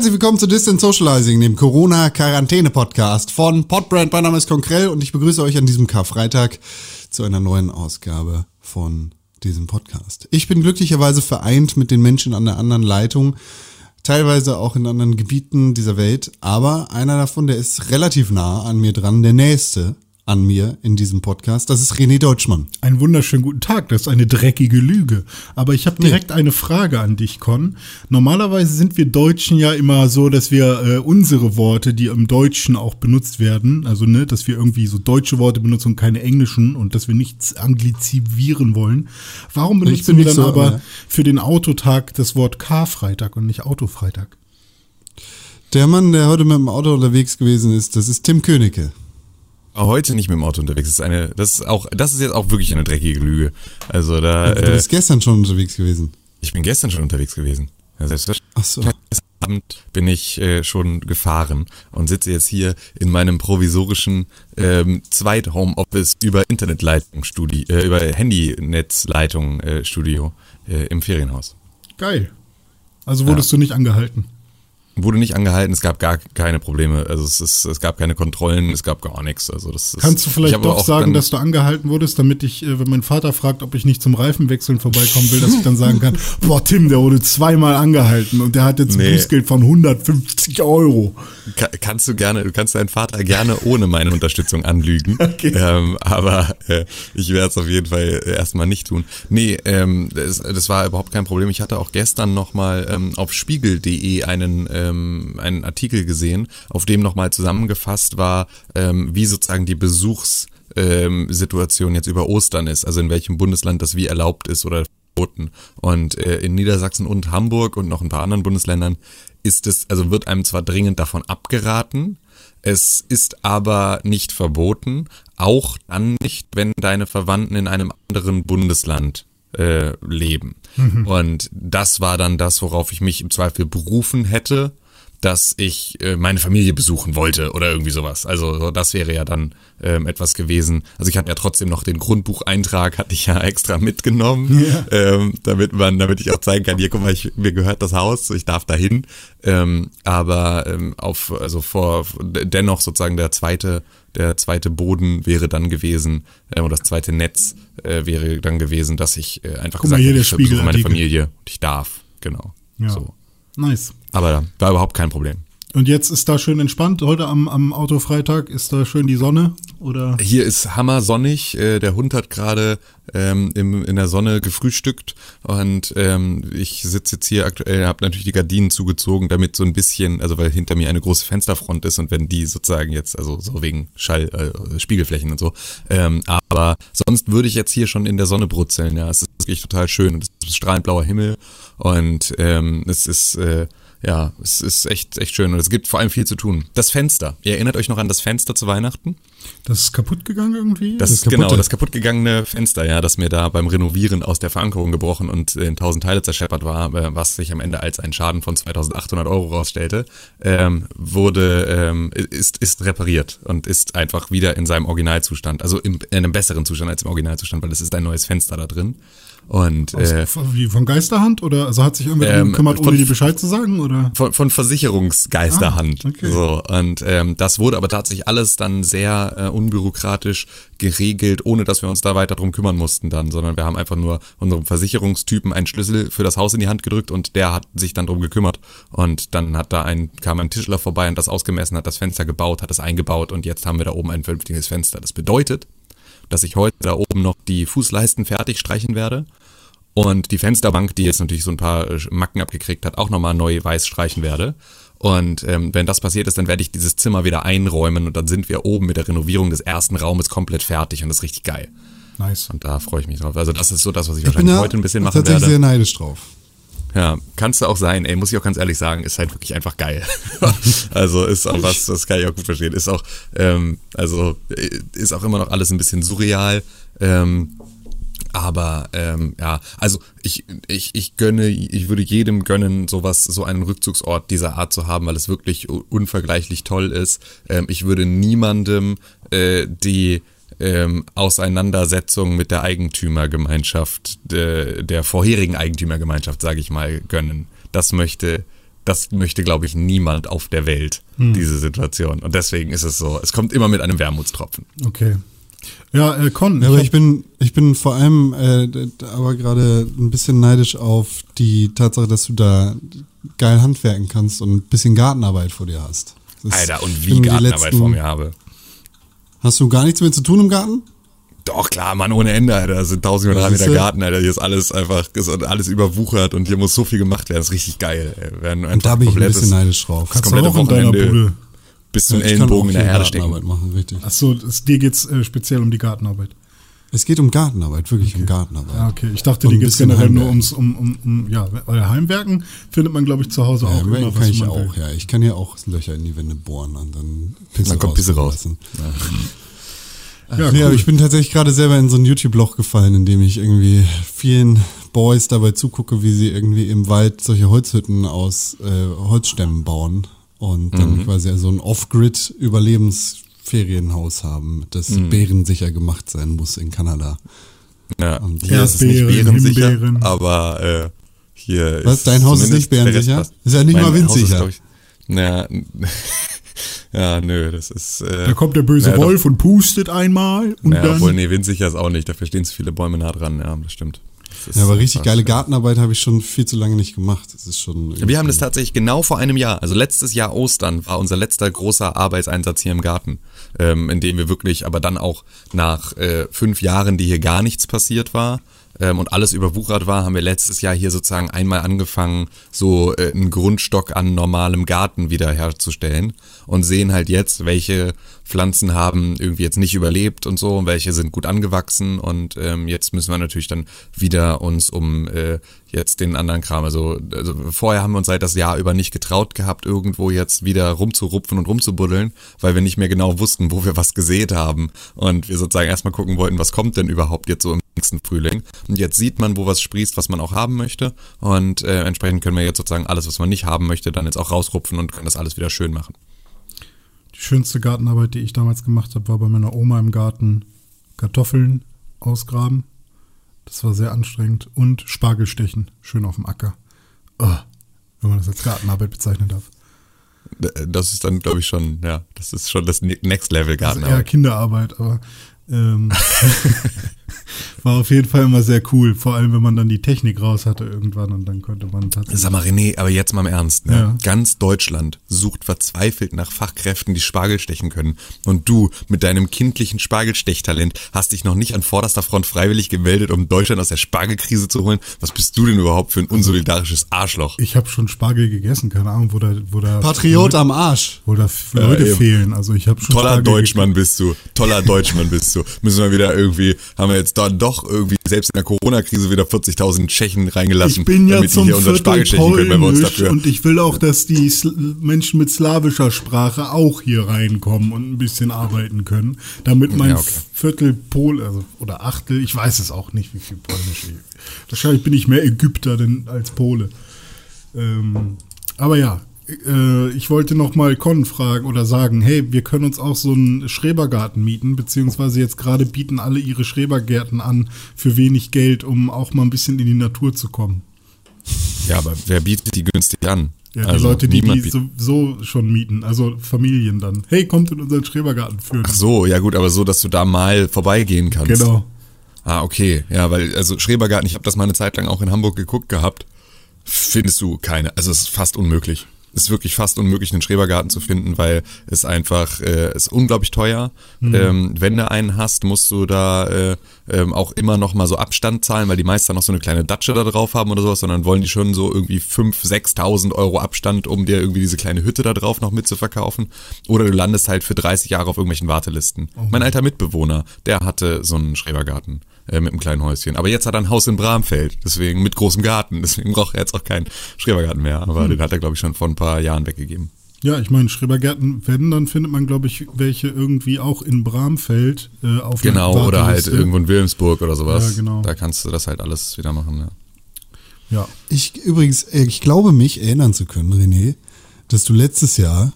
Herzlich willkommen zu Distant Socializing, dem Corona-Quarantäne-Podcast von Podbrand. Mein Name ist Konkrell und ich begrüße euch an diesem Karfreitag zu einer neuen Ausgabe von diesem Podcast. Ich bin glücklicherweise vereint mit den Menschen an der anderen Leitung, teilweise auch in anderen Gebieten dieser Welt, aber einer davon, der ist relativ nah an mir dran, der nächste an mir in diesem Podcast. Das ist René Deutschmann. Einen wunderschönen guten Tag. Das ist eine dreckige Lüge. Aber ich habe direkt nee. eine Frage an dich, Con. Normalerweise sind wir Deutschen ja immer so, dass wir äh, unsere Worte, die im Deutschen auch benutzt werden, also ne, dass wir irgendwie so deutsche Worte benutzen und keine englischen und dass wir nichts anglizivieren wollen. Warum benutzen wir dann so, aber ja. für den Autotag das Wort Karfreitag und nicht Autofreitag? Der Mann, der heute mit dem Auto unterwegs gewesen ist, das ist Tim Königke heute nicht mit dem Auto unterwegs. Das ist eine, das ist auch, das ist jetzt auch wirklich eine dreckige Lüge. Also da. Du bist äh, gestern schon unterwegs gewesen. Ich bin gestern schon unterwegs gewesen. Ja, selbstverständlich. Ach so. Gestern Abend bin ich äh, schon gefahren und sitze jetzt hier in meinem provisorischen ähm, Zweit-Homeoffice über Internetleitung Studio, äh, über Handynetzleitung äh, Studio äh, im Ferienhaus. Geil. Also wurdest ja. du nicht angehalten? Wurde nicht angehalten, es gab gar keine Probleme. Also es, ist, es gab keine Kontrollen, es gab gar nichts. Also das ist, Kannst du vielleicht doch sagen, dass du angehalten wurdest, damit ich, äh, wenn mein Vater fragt, ob ich nicht zum Reifenwechseln vorbeikommen will, dass ich dann sagen kann, boah, Tim, der wurde zweimal angehalten und der hat jetzt nee. Bußgeld von 150 Euro. Kann, kannst du gerne, du kannst deinen Vater gerne ohne meine Unterstützung anlügen. Okay. Ähm, aber äh, ich werde es auf jeden Fall erstmal nicht tun. Nee, ähm, das, das war überhaupt kein Problem. Ich hatte auch gestern nochmal ähm, auf spiegel.de einen äh, ähm, einen Artikel gesehen, auf dem nochmal zusammengefasst war, ähm, wie sozusagen die Besuchssituation ähm, jetzt über Ostern ist, also in welchem Bundesland das wie erlaubt ist oder verboten. Und äh, in Niedersachsen und Hamburg und noch ein paar anderen Bundesländern ist es, also wird einem zwar dringend davon abgeraten, es ist aber nicht verboten, auch dann nicht, wenn deine Verwandten in einem anderen Bundesland äh, leben. Mhm. Und das war dann das, worauf ich mich im Zweifel berufen hätte, dass ich äh, meine Familie besuchen wollte oder irgendwie sowas. Also das wäre ja dann ähm, etwas gewesen. Also ich hatte ja trotzdem noch den Grundbucheintrag, hatte ich ja extra mitgenommen, ja. ähm, damit man, damit ich auch zeigen kann, hier guck mal, ich, mir gehört das Haus, ich darf dahin. Ähm, aber ähm, auf, also vor dennoch sozusagen der zweite, der zweite Boden wäre dann gewesen, äh, oder das zweite Netz äh, wäre dann gewesen, dass ich äh, einfach guck gesagt habe, ich besuche meine Familie und ich darf. Genau. Ja. So. Nice. Aber war überhaupt kein Problem. Und jetzt ist da schön entspannt. Heute am, am Autofreitag ist da schön die Sonne, oder? Hier ist hammer sonnig. Äh, der Hund hat gerade ähm, im, in der Sonne gefrühstückt und ähm, ich sitze jetzt hier aktuell, habe natürlich die Gardinen zugezogen, damit so ein bisschen, also weil hinter mir eine große Fensterfront ist und wenn die sozusagen jetzt, also so wegen Schall, äh, Spiegelflächen und so, ähm, aber sonst würde ich jetzt hier schon in der Sonne brutzeln. Ja, es ist wirklich total schön und es ist strahlend blauer Himmel und ähm, es ist äh, ja, es ist echt, echt schön und es gibt vor allem viel zu tun. Das Fenster. Ihr erinnert euch noch an das Fenster zu Weihnachten? Das ist kaputt gegangen irgendwie? Das, ist genau, das kaputtgegangene Fenster, ja, das mir da beim Renovieren aus der Verankerung gebrochen und in tausend Teile zerscheppert war, äh, was sich am Ende als ein Schaden von 2800 Euro rausstellte, ähm, wurde, ähm, ist, ist repariert und ist einfach wieder in seinem Originalzustand, also in, in einem besseren Zustand als im Originalzustand, weil es ist ein neues Fenster da drin. Und, Aus, äh, wie von Geisterhand oder also hat sich irgendwer ähm, gekümmert, ohne dir Bescheid zu sagen oder? Von, von Versicherungsgeisterhand. Ah, okay. So und ähm, das wurde aber tatsächlich alles dann sehr äh, unbürokratisch geregelt, ohne dass wir uns da weiter drum kümmern mussten dann, sondern wir haben einfach nur unserem Versicherungstypen einen Schlüssel für das Haus in die Hand gedrückt und der hat sich dann drum gekümmert und dann hat da ein kam ein Tischler vorbei und das ausgemessen, hat das Fenster gebaut, hat das eingebaut und jetzt haben wir da oben ein vernünftiges Fenster. Das bedeutet, dass ich heute da oben noch die Fußleisten fertig streichen werde und die Fensterbank, die jetzt natürlich so ein paar äh, Macken abgekriegt hat, auch nochmal neu weiß streichen werde. Und ähm, wenn das passiert ist, dann werde ich dieses Zimmer wieder einräumen und dann sind wir oben mit der Renovierung des ersten Raumes komplett fertig und das ist richtig geil. Nice. Und da freue ich mich drauf. Also das ist so das, was ich, ich wahrscheinlich heute ein bisschen machen werde. Ich bin sehr neidisch drauf. Ja, kannst du auch sein, ey, muss ich auch ganz ehrlich sagen, ist halt wirklich einfach geil. also ist auch was, das kann ich auch gut verstehen. Ist auch, ähm, also äh, ist auch immer noch alles ein bisschen surreal. Ähm, aber ähm, ja, also ich, ich, ich gönne, ich würde jedem gönnen, sowas, so einen Rückzugsort dieser Art zu haben, weil es wirklich unvergleichlich toll ist. Ähm, ich würde niemandem äh, die ähm, Auseinandersetzung mit der Eigentümergemeinschaft, de, der vorherigen Eigentümergemeinschaft, sage ich mal, gönnen. Das möchte das möchte, glaube ich, niemand auf der Welt, hm. diese Situation. Und deswegen ist es so, es kommt immer mit einem Wermutstropfen. Okay. Ja, äh, Con. Ja, aber ich bin, ich bin vor allem äh, aber gerade ein bisschen neidisch auf die Tatsache, dass du da geil handwerken kannst und ein bisschen Gartenarbeit vor dir hast. Das Alter, und wie Gartenarbeit letzten, vor mir habe. Hast du gar nichts mehr zu tun im Garten? Doch, klar, Mann, ohne Ende, Alter. Das sind 1000 Quadratmeter Garten, Alter. Hier ist alles einfach, ist alles überwuchert und hier muss so viel gemacht werden. Das ist richtig geil, ey. Werden und da bin ich ein bisschen neidisch drauf. Das Kannst komplette Wochenende bis zum ja, Ellenbogen in der Erde stecken. Machen, richtig. Achso, dir geht's äh, speziell um die Gartenarbeit. Es geht um Gartenarbeit, wirklich okay. um Gartenarbeit. Ja, okay. Ich dachte, die geht generell Heimwerken. nur ums, um, um, um, ja, weil Heimwerken findet man, glaube ich, zu Hause ja, auch immer, kann ich auch, will. ja. Ich kann ja auch Löcher in die Wände bohren und dann Pisse dann kommt Pisse raus. Ja. Ja, nee, cool. aber ich bin tatsächlich gerade selber in so ein YouTube-Loch gefallen, in dem ich irgendwie vielen Boys dabei zugucke, wie sie irgendwie im Wald solche Holzhütten aus äh, Holzstämmen bauen und dann mhm. quasi so ein Off-Grid-Überlebensferienhaus haben, das mhm. bärensicher gemacht sein muss in Kanada. Ja, und hier ist es nicht bärensicher, aber äh, hier Was, dein Haus ist nicht bärensicher? Ist ja nicht mal windsicher. Naja, Ja, nö, das ist. Äh, da kommt der böse ja, Wolf doch. und pustet einmal. Und ja, dann obwohl, nee, windsicher ist auch nicht. Dafür stehen zu viele Bäume nah dran. Ja, das stimmt. Ja, aber richtig geile Gartenarbeit habe ich schon viel zu lange nicht gemacht. Das ist schon. Wir haben das tatsächlich genau vor einem Jahr, also letztes Jahr Ostern war unser letzter großer Arbeitseinsatz hier im Garten, ähm, in dem wir wirklich, aber dann auch nach äh, fünf Jahren, die hier gar nichts passiert war, ähm, und alles überwuchert war, haben wir letztes Jahr hier sozusagen einmal angefangen, so äh, einen Grundstock an normalem Garten wiederherzustellen und sehen halt jetzt, welche Pflanzen haben irgendwie jetzt nicht überlebt und so, und welche sind gut angewachsen. Und ähm, jetzt müssen wir natürlich dann wieder uns um äh, jetzt den anderen Kram, also, also vorher haben wir uns seit das Jahr über nicht getraut gehabt, irgendwo jetzt wieder rumzurupfen und rumzubuddeln, weil wir nicht mehr genau wussten, wo wir was gesät haben. Und wir sozusagen erstmal gucken wollten, was kommt denn überhaupt jetzt so im nächsten Frühling. Und jetzt sieht man, wo was sprießt, was man auch haben möchte. Und äh, entsprechend können wir jetzt sozusagen alles, was man nicht haben möchte, dann jetzt auch rausrupfen und können das alles wieder schön machen. Schönste Gartenarbeit, die ich damals gemacht habe, war bei meiner Oma im Garten Kartoffeln ausgraben. Das war sehr anstrengend. Und Spargelstechen, schön auf dem Acker. Oh, wenn man das als Gartenarbeit bezeichnen darf. Das ist dann, glaube ich, schon, ja, das ist schon das Next Level Gartenarbeit. Das ist eher Kinderarbeit, aber ähm, war auf jeden Fall immer sehr cool, vor allem wenn man dann die Technik raus hatte irgendwann und dann konnte man tatsächlich. Sag mal, René, aber jetzt mal im Ernst, ne? Ja. Ganz Deutschland sucht verzweifelt nach Fachkräften, die Spargel stechen können. Und du mit deinem kindlichen Spargelstechtalent hast dich noch nicht an vorderster Front freiwillig gemeldet, um Deutschland aus der Spargelkrise zu holen. Was bist du denn überhaupt für ein unsolidarisches Arschloch? Ich habe schon Spargel gegessen, keine Ahnung, wo da, wo da Patriot am Arsch. Wo da Leute ja, fehlen. Also ich habe schon Toller Spargel Deutschmann bist du. Toller Deutschmann bist du. Müssen wir wieder irgendwie, haben wir jetzt dann doch irgendwie selbst in der Corona-Krise wieder 40.000 Tschechen reingelassen, ich bin ja damit zum die hier unseren Spargel stechen können, wenn wir uns dafür. Und ich will auch, dass die Sl Menschen mit slawischer Sprache auch hier reinkommen und ein bisschen arbeiten können, damit mein ja, okay. Viertel Pol, also, oder Achtel, ich weiß es auch nicht, wie viel Polnisch ich. Wahrscheinlich bin ich mehr Ägypter denn als Pole. Ähm, aber ja, äh, ich wollte noch mal Con fragen oder sagen, hey, wir können uns auch so einen Schrebergarten mieten, beziehungsweise jetzt gerade bieten alle ihre Schrebergärten an für wenig Geld, um auch mal ein bisschen in die Natur zu kommen. Ja, aber wer bietet die günstig an? Ja, die also, Leute, die die so, schon mieten, also Familien dann. Hey, kommt in unseren Schrebergarten führen. Ach so, ja gut, aber so, dass du da mal vorbeigehen kannst. Genau. Ah, okay. Ja, weil, also Schrebergarten, ich habe das mal eine Zeit lang auch in Hamburg geguckt gehabt. Findest du keine. Also es ist fast unmöglich ist wirklich fast unmöglich, einen Schrebergarten zu finden, weil es einfach äh, ist unglaublich teuer. Mhm. Ähm, wenn du einen hast, musst du da äh, ähm, auch immer noch mal so Abstand zahlen, weil die meisten noch so eine kleine Datsche da drauf haben oder sowas, sondern wollen die schon so irgendwie 5.000, 6.000 Euro Abstand, um dir irgendwie diese kleine Hütte da drauf noch mitzuverkaufen. Oder du landest halt für 30 Jahre auf irgendwelchen Wartelisten. Oh. Mein alter Mitbewohner, der hatte so einen Schrebergarten äh, mit einem kleinen Häuschen. Aber jetzt hat er ein Haus in Bramfeld, deswegen mit großem Garten. Deswegen braucht er jetzt auch keinen Schrebergarten mehr. Aber hm. den hat er, glaube ich, schon vor ein paar Jahren weggegeben. Ja, ich meine, Schrebergärten, wenn, dann findet man, glaube ich, welche irgendwie auch in Bramfeld äh, auf Genau, oder halt irgendwo in Wilhelmsburg oder sowas. Ja, genau. Da kannst du das halt alles wieder machen, ja. Ja. Ich übrigens, äh, ich glaube mich erinnern zu können, René, dass du letztes Jahr,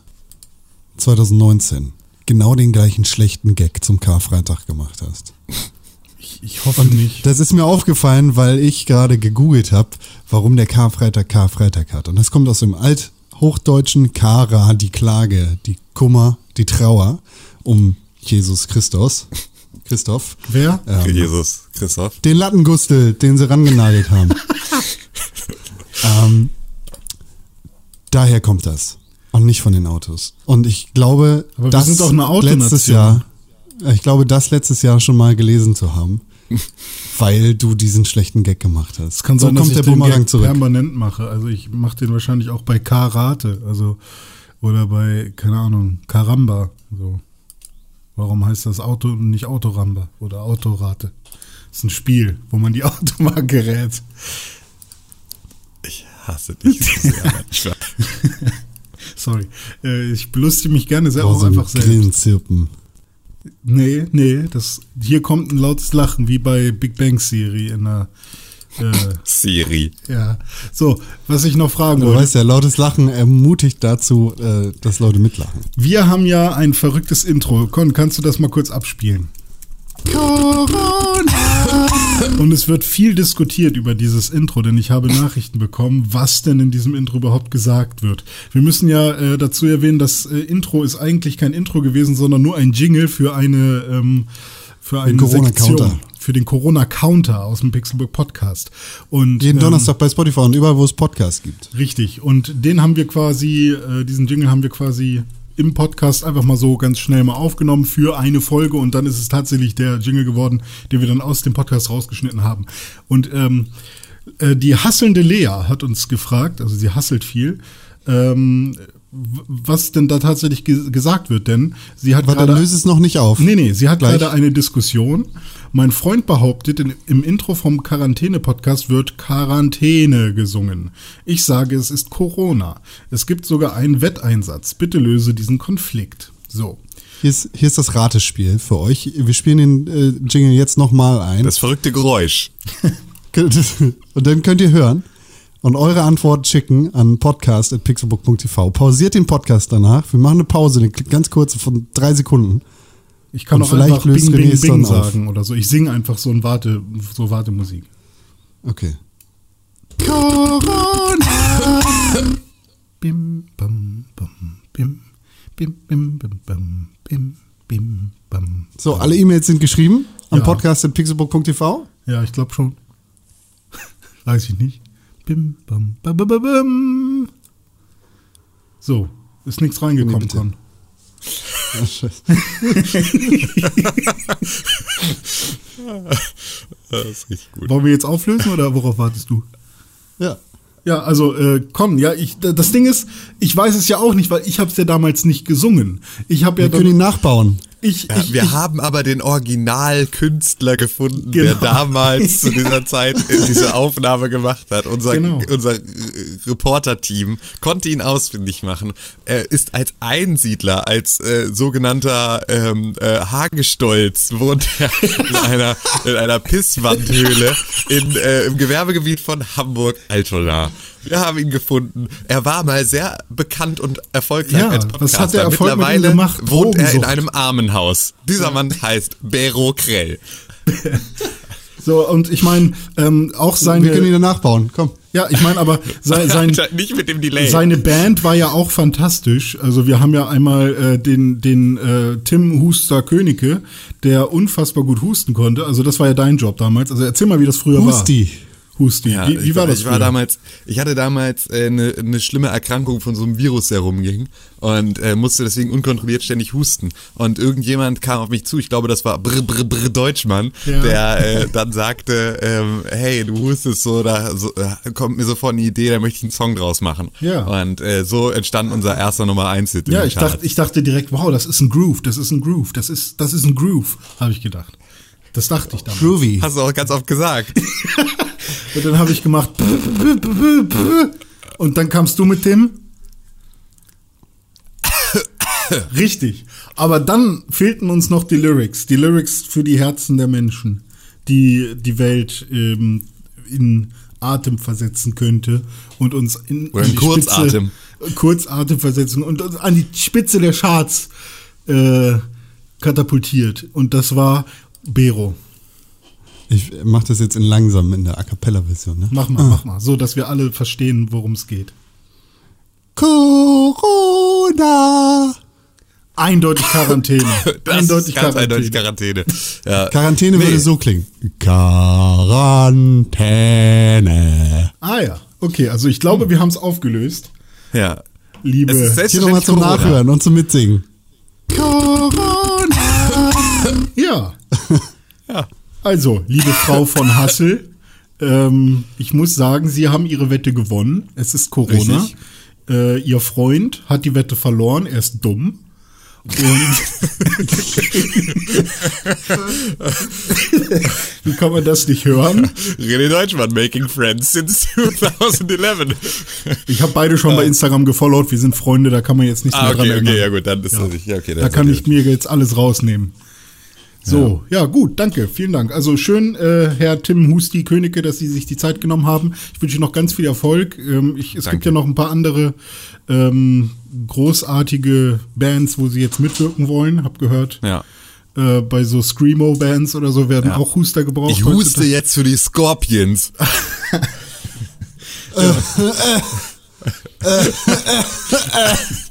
2019, genau den gleichen schlechten Gag zum Karfreitag gemacht hast. Ich hoffe und nicht. Das ist mir aufgefallen, weil ich gerade gegoogelt habe, warum der Karfreitag Karfreitag hat. Und das kommt aus dem Alt, Hochdeutschen Kara die Klage, die Kummer, die Trauer um Jesus Christus. Christoph. Wer? Ähm, Jesus, Christoph. Den Lattengustel, den sie rangenagelt haben. ähm, daher kommt das. Und nicht von den Autos. Und ich glaube, Aber das letztes Jahr, ich glaube, das letztes Jahr schon mal gelesen zu haben, weil du diesen schlechten Gag gemacht hast. Es kann so sein, kommt dass ich der den Bumerang Gag zurück. permanent mache. Also ich mache den wahrscheinlich auch bei Karate, also oder bei keine Ahnung Karamba. So, warum heißt das Auto und nicht Autoramba oder Autorate? Das ist ein Spiel, wo man die Automarke rät. Ich hasse dich so sehr. Sorry, äh, ich belustige mich gerne sehr Oh, auch einfach selbst. Grillenzirpen. Nee, nee, das hier kommt ein lautes Lachen wie bei Big Bang Theory in der äh, Siri. ja. So, was ich noch fragen Du wollte. weißt ja, lautes Lachen ermutigt dazu, äh, dass Leute mitlachen. Wir haben ja ein verrücktes Intro. Con, kannst du das mal kurz abspielen? Und es wird viel diskutiert über dieses Intro, denn ich habe Nachrichten bekommen, was denn in diesem Intro überhaupt gesagt wird. Wir müssen ja äh, dazu erwähnen, das äh, Intro ist eigentlich kein Intro gewesen, sondern nur ein Jingle für eine ähm, für eine Corona-Counter. Sektion, für den Corona-Counter aus dem Pixelbook Podcast. Und Jeden ähm, Donnerstag bei Spotify und überall, wo es Podcasts gibt. Richtig. Und den haben wir quasi, äh, diesen Jingle haben wir quasi im Podcast einfach mal so ganz schnell mal aufgenommen für eine Folge und dann ist es tatsächlich der Jingle geworden, den wir dann aus dem Podcast rausgeschnitten haben. Und ähm, äh, die hasselnde Lea hat uns gefragt, also sie hasselt viel, ähm, was denn da tatsächlich ge gesagt wird, denn sie hat Aber dann gerade löse es noch nicht auf. Nee, nee, sie hat Gleich. gerade eine Diskussion. Mein Freund behauptet, in, im Intro vom Quarantäne-Podcast wird Quarantäne gesungen. Ich sage, es ist Corona. Es gibt sogar einen Wetteinsatz. Bitte löse diesen Konflikt. So. Hier ist, hier ist das Ratespiel für euch. Wir spielen den äh, Jingle jetzt nochmal ein. Das verrückte Geräusch. Und dann könnt ihr hören und eure Antwort schicken an podcast.pixelbook.tv. Pausiert den Podcast danach. Wir machen eine Pause, eine ganz kurze von drei Sekunden. Ich kann Und auch vielleicht einfach Bing, Bing, Bing auf. sagen oder so. Ich singe einfach so ein Warte, so Wartemusik. Okay. Bim, bam, bam, bim, bim, bim, bim, bam, bim, bim, bam. So, alle E-Mails sind geschrieben an Ja. podcast.pixelbook.tv. Ja, ich glaube schon. Weiß ich nicht. Bim, bam, bam, bam, bam. So, ist nichts reingekommen. Con. Ja, scheiße. Das ist richtig gut. Wollen wir jetzt auflösen oder worauf wartest du? ja. Ja, also äh, Con, ja, ich, das Ding ist, ich weiß es ja auch nicht, weil ich habe es ja damals nicht gesungen. Ich habe ja Wir können ihn nachbauen. Ich, Ja, ich, wir ich, haben aber den Originalkünstler gefunden, der Genau. damals zu dieser Zeit diese Aufnahme gemacht hat. Unser, Genau. unser Reporter-Team konnte ihn ausfindig machen. Er ist als Einsiedler, als äh, sogenannter ähm, äh, Hagestolz, wohnt er in einer, in einer Pisswandhöhle in, äh, im Gewerbegebiet von Hamburg-Altona. Wir haben ihn gefunden. Er war mal sehr bekannt und erfolgreich Ja, als was Podcaster. hat der Erfolg Mittlerweile gemacht? wohnt er in einem Armenhaus. Dieser Mann heißt Bero Krell. so und ich meine ähm, auch Wir können ihn seine, dann nachbauen. Komm. ja, ich meine aber sein, sein nicht mit dem Delay. Seine Band war ja auch fantastisch. Also wir haben ja einmal äh, den, den äh, Tim Huster Königke, der unfassbar gut husten konnte. Also das war ja dein Job damals. Also erzähl mal, wie das früher Husti. war. Husti. Ja, wie, wie ich, war das ich war damals, ich hatte damals äh, eine, eine schlimme Erkrankung von so einem Virus, der rumging und äh, musste deswegen unkontrolliert ständig husten. Und irgendjemand kam auf mich zu, ich glaube, das war Brr Brr Brr Deutschmann, Ja. der äh, dann sagte, ähm, hey, du hustest so, da so, äh, kommt mir sofort eine Idee, da möchte ich einen Song draus machen. Ja. Und äh, so entstand unser erster Nummer 1 Hit. ja, ich dachte, ich dachte direkt, wow, das ist ein Groove, das ist ein Groove, das ist, das ist ein Groove, habe ich gedacht. Das dachte ich damals. Groovy. Hast du auch ganz oft gesagt. Und dann habe ich gemacht und dann kamst du mit dem Richtig. Aber dann fehlten uns noch die Lyrics. Die Lyrics für die Herzen der Menschen, die die Welt ähm, in Atem versetzen könnte und uns in, Oder in die Kurzatem. Spitze, Kurzatem versetzen und uns an die Spitze der Charts äh, katapultiert. Und das war Bero. Ich mach das jetzt in langsam in der A Cappella-Version. Ne? Mach mal, mach mal. So, dass wir alle verstehen, worum es geht. Corona. Eindeutig Quarantäne. Das eindeutig ist ganz Quarantäne. eindeutig Quarantäne. Ja. Quarantäne Nee. würde so klingen. Quarantäne. Ah ja, okay, also ich glaube, wir haben es aufgelöst. Ja. Liebe Es ist Hier nochmal zum Corona. Nachhören und zum Mitsingen. Ja. Also, liebe Frau von Hassel, ähm, ich muss sagen, Sie haben Ihre Wette gewonnen. Es ist Corona. Äh, Ihr Freund hat die Wette verloren, er ist dumm. Und wie kann man das nicht hören? René Deutschmann, making friends since 2011. Ich habe beide schon bei Instagram gefollowt, wir sind Freunde, da kann man jetzt nichts ah, mehr dran okay, erinnern. okay, ja gut, dann ist das nicht. Ja, okay, Da kann ich mir jetzt alles rausnehmen. So, ja. gut, danke, vielen Dank. Also schön, äh, Herr Tim Husti Königke, dass Sie sich die Zeit genommen haben. Ich wünsche Ihnen noch ganz viel Erfolg. Ähm, ich, es gibt Danke. ja noch ein paar andere ähm, großartige Bands, wo Sie jetzt mitwirken wollen. Hab gehört, Ja. äh, bei so Screamo-Bands oder so werden Ja. auch Huster gebraucht. Ich huste heutzutage. jetzt für die Scorpions.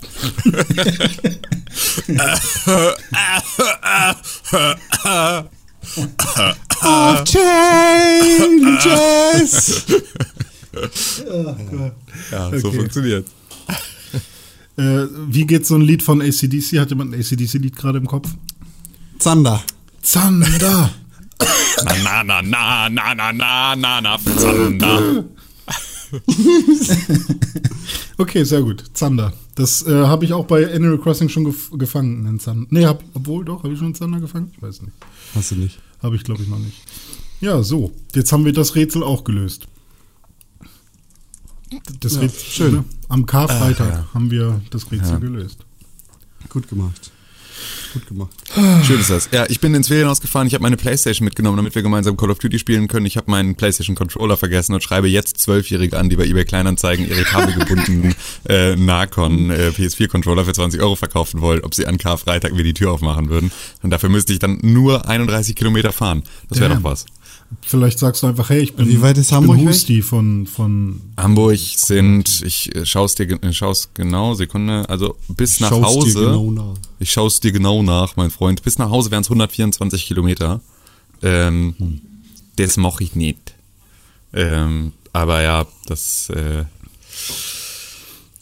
Of changes. Ja, so Okay. funktioniert. Äh, wie geht so ein Lied von ACDC? Hat jemand ein ACDC-Lied gerade im Kopf? Zander. Zander! Na, na, na, na, na, na, na, na, Zander. Okay, sehr gut. Zander. Das äh, habe ich auch bei Animal Crossing schon gef gefangen. einen Zander. Nee, hab, obwohl doch, habe ich schon einen Zander gefangen? Ich weiß nicht. Hast du nicht. Habe ich, glaube ich, noch nicht. Ja, so. Jetzt haben wir das Rätsel auch gelöst. Das Ja, Rätsel, schön. ne? Am Karfreitag ja. haben wir das Rätsel Ja. gelöst. Gut gemacht. Gut gemacht. Schön ist das. Ja, ich bin ins Ferienhaus gefahren, ich habe meine Playstation mitgenommen, damit wir gemeinsam Call of Duty spielen können. Ich habe meinen Playstation Controller vergessen und schreibe jetzt Zwölfjährige an, die bei eBay Kleinanzeigen ihre kabelgebundenen äh, Nacon äh, PS4 Controller für 20 Euro verkaufen wollen, ob sie an Karfreitag mir die Tür aufmachen würden. Und dafür müsste ich dann nur 31 Kilometer fahren. Das wäre doch was. Vielleicht sagst du einfach, hey, ich bin, Wie weit ist ich bin Hamburg weg? Husti von, von Hamburg sind, ich äh, schaue es dir, äh, schau's genau, Sekunde, also bis nach Schaust dir Hause. genau nach. Ich schaue es dir genau nach, mein Freund. Bis nach Hause wären es 124 Kilometer. Ähm, Das mache ich nicht. Ähm, aber ja, das. Äh,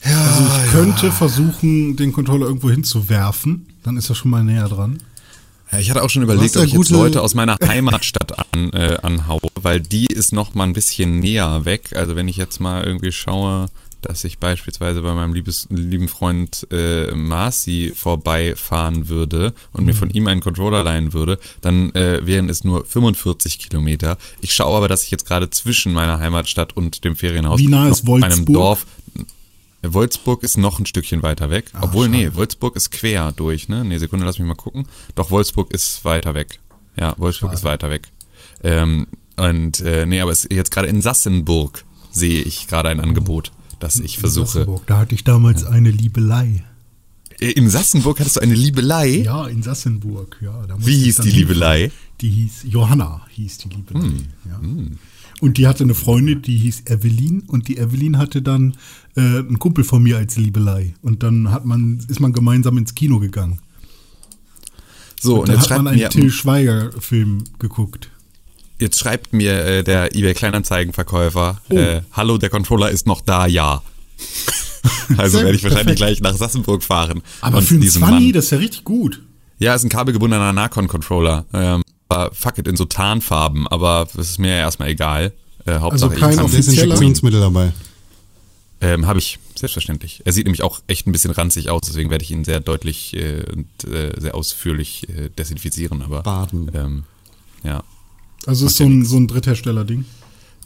Also ich könnte versuchen, den Controller irgendwo hinzuwerfen. Dann ist er schon mal näher dran. Ja, ich hatte auch schon überlegt, ob ich jetzt Leute aus meiner Heimatstadt an, äh, anhaue, weil die ist noch mal ein bisschen näher weg. Also wenn ich jetzt mal irgendwie schaue, dass ich beispielsweise bei meinem liebes, lieben Freund äh, Marci vorbeifahren würde und mir von ihm einen Controller leihen würde, dann äh, wären es nur 45 Kilometer. Ich schaue aber, dass ich jetzt gerade zwischen meiner Heimatstadt und dem Ferienhaus Wie nah ist Wolfsburg? Dorf Wolfsburg ist noch ein Stückchen weiter weg. Ah, Obwohl, nee, Wolfsburg ist quer durch, ne? Nee, Sekunde, lass mich mal gucken. Doch, Wolfsburg ist weiter weg. Ja, Wolfsburg ist weiter weg. Ähm, und, äh, nee, aber es, jetzt gerade in Sassenburg sehe ich gerade ein Angebot, das ich versuche. Sassenburg, da hatte ich damals eine Liebelei. Äh, In Sassenburg hattest du eine Liebelei? Ja, in Sassenburg, ja. Wie hieß die hin. Liebelei? Die hieß Johanna, hieß die Liebelei. Hm, Ja. Und die hatte eine Freundin, die hieß Evelyn und die Evelyn hatte dann äh, einen Kumpel von mir als Liebelei. Und dann hat man, ist man gemeinsam ins Kino gegangen. So, und und dann jetzt hat schreibt man einen mir, Till Schweiger-Film geguckt. jetzt schreibt mir äh, der eBay Kleinanzeigenverkäufer, Oh. äh, hallo, der Controller ist noch da, ja. also werde ich wahrscheinlich perfekt. gleich nach Sassenburg fahren. Aber und für einen diesem 20, Mann- das ist ja richtig gut. Ja, ist ein kabelgebundener Nacon-Controller. Ähm, aber fuck it, in so Tarnfarben, aber das ist mir ja erstmal egal. Äh, Hauptsache, kein ich kann offizieller- Desinfektionsmittel dabei. Ähm, Habe ich, selbstverständlich. Er sieht nämlich auch echt ein bisschen ranzig aus, deswegen werde ich ihn sehr deutlich äh, und äh, sehr ausführlich äh, desinfizieren, aber Baden. ähm, ja, Also ist so ein, so ein Dritthersteller-Ding.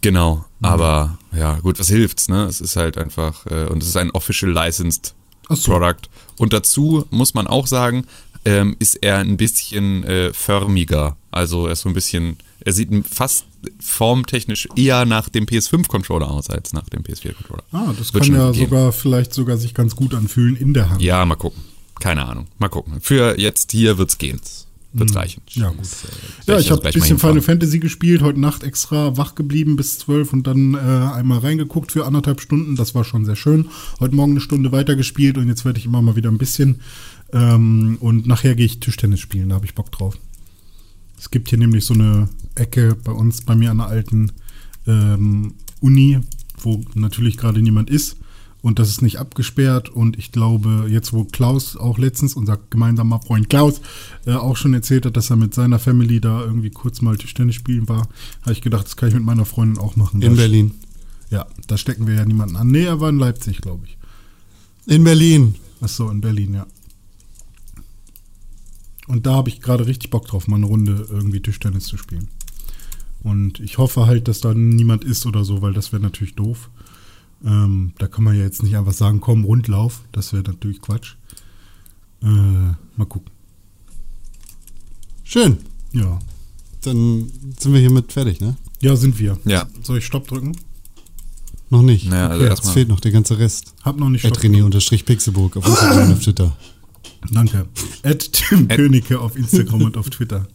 genau. Mhm. Aber ja, gut, was hilft's, ne? Es ist halt einfach, äh, und es ist ein official licensed so. Product. Und dazu muss man auch sagen, ähm, ist er ein bisschen äh, förmiger. Also er ist so ein bisschen, er sieht fast formtechnisch eher nach dem PS5-Controller aus als nach dem PS4-Controller. Ah, das Wird kann ja gehen. sogar vielleicht sogar sich ganz gut anfühlen in der Hand. Ja, mal gucken. Keine Ahnung. Mal gucken. Für jetzt hier wird's gehen. wird's mhm. reichen. Ja, gut. Äh, ja, ich habe ein bisschen Final Fantasy gespielt, heute Nacht extra wach geblieben bis zwölf und dann äh, einmal reingeguckt für anderthalb Stunden. Das war schon sehr schön. Heute Morgen eine Stunde weitergespielt und jetzt werde ich immer mal wieder ein bisschen. Ähm, und nachher gehe ich Tischtennis spielen, da habe ich Bock drauf. Es gibt hier nämlich so eine Ecke bei uns, bei mir an der alten ähm, Uni, wo natürlich gerade niemand ist. Und das ist nicht abgesperrt. Und ich glaube, jetzt wo Klaus auch letztens, unser gemeinsamer Freund Klaus, äh, auch schon erzählt hat, dass er mit seiner Family da irgendwie kurz mal Tischtennis spielen war, habe ich gedacht, das kann ich mit meiner Freundin auch machen. In da Berlin. Ja, da stecken wir ja niemanden an. Nee, er war in Leipzig, glaube ich. In Berlin. Ach so, in Berlin, ja. Und da habe ich gerade richtig Bock drauf, mal eine Runde irgendwie Tischtennis zu spielen. Und ich hoffe halt, dass da niemand ist oder so, weil das wäre natürlich doof. Ähm, da kann man ja jetzt nicht einfach sagen, komm, Rundlauf. Das wäre natürlich Quatsch. Äh, mal gucken. Schön. Ja. Dann sind wir hiermit fertig, ne? Ja, sind wir. Ja. Soll ich Stopp drücken? Noch nicht. Naja, also okay, es fehlt noch der ganze Rest. Hab noch nicht Stopp. René-Pixelburg auf Instagram und auf Twitter. Danke. Ed Tim Königke auf Instagram und auf Twitter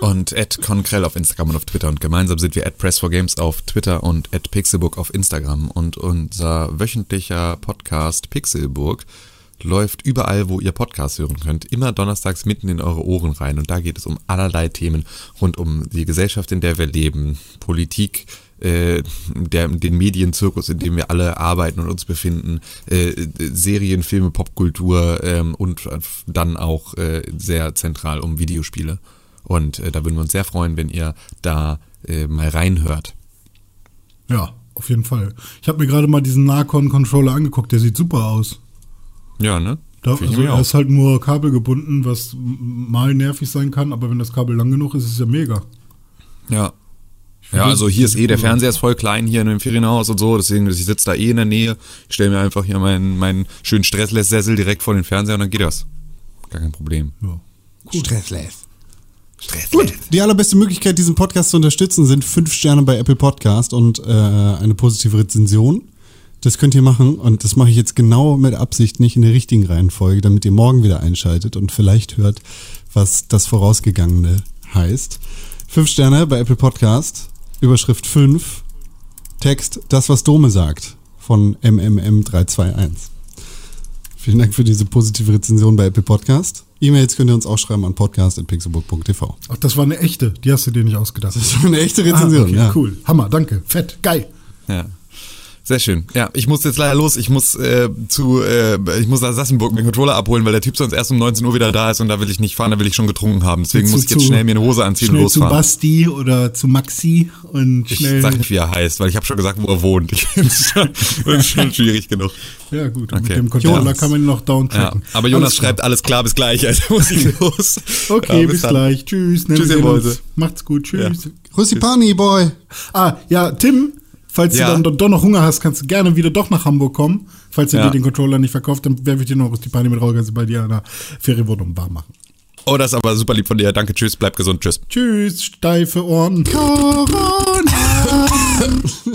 und Ed Conkrell auf Instagram und auf Twitter. Und gemeinsam sind wir at Press4Games auf Twitter und at Pixelbook auf Instagram. Und unser wöchentlicher Podcast Pixelburg läuft überall, wo ihr Podcast hören könnt, immer donnerstags mitten in eure Ohren rein. Und da geht es um allerlei Themen rund um die Gesellschaft, in der wir leben, Politik, äh, der, den Medienzirkus, in dem wir alle arbeiten und uns befinden, äh, Serien, Filme, Popkultur ähm, und dann auch äh, sehr zentral um Videospiele. Und äh, da würden wir uns sehr freuen, wenn ihr da äh, mal reinhört. Ja, auf jeden Fall. Ich habe mir gerade mal diesen Narcon-Controller angeguckt, der sieht super aus. Ja, ne? Da, also er ist halt nur kabelgebunden, was mal nervig sein kann, aber wenn das Kabel lang genug ist, ist es ja mega. Ja. Ja, also hier ist eh, der Fernseher ist voll klein hier in dem Ferienhaus und so, deswegen, ich sitze da eh in der Nähe. Ich stelle mir einfach hier meinen, meinen schönen Stressless-Sessel direkt vor den Fernseher und dann geht das. Gar kein Problem. Ja. Cool. Stressless. Gut, die allerbeste Möglichkeit, diesen Podcast zu unterstützen, sind fünf Sterne bei Apple Podcast und äh, eine positive Rezension. Das könnt ihr machen und das mache ich jetzt genau mit Absicht nicht in der richtigen Reihenfolge, damit ihr morgen wieder einschaltet und vielleicht hört, was das Vorausgegangene heißt. Fünf Sterne bei Apple Podcast, Überschrift 5, Text Das, was Dome sagt von MMM321. Vielen Dank für diese positive Rezension bei Apple Podcast. E-Mails könnt ihr uns auch schreiben an podcast.pixelbook.tv. Ach, das war eine echte, die hast du dir nicht ausgedacht. Das war eine echte Rezension, ah, okay, ja. Cool, Hammer, danke, fett, geil. Ja. Sehr schön. Ja, ich muss jetzt leider los. Ich muss äh, zu, äh, ich muss Asassenburg meinen Controller abholen, weil der Typ sonst erst um 19 Uhr wieder da ist und da will ich nicht fahren, da will ich schon getrunken haben. Deswegen muss ich jetzt schnell mir eine Hose anziehen und losfahren. zu Basti oder zu Maxi und schnell. Ich sag nicht, wie er heißt, weil ich habe schon gesagt, wo er wohnt. Ich das ist schon schwierig genug. Ja gut, okay. mit dem Controller Jonas. kann man ihn noch downtracken. Ja, aber Jonas alles schreibt alles klar bis gleich, also muss ich los. Okay, ja, bis, bis gleich. Tschüss. Tschüss, ihr Mäuse. Macht's gut. Tschüss. Ja. Russi Pani, Boy. Ah, ja, Tim. Falls ja. du dann doch noch Hunger hast, kannst du gerne wieder doch nach Hamburg kommen. Falls ihr ja. dir den Controller nicht verkauft, dann werfe ich dir noch die Party mit Raugas bei dir an der Ferienwohnung warm machen. Oh, das ist aber super lieb von dir. Danke, tschüss, bleib gesund, tschüss. Tschüss, steife Ohren. Corona.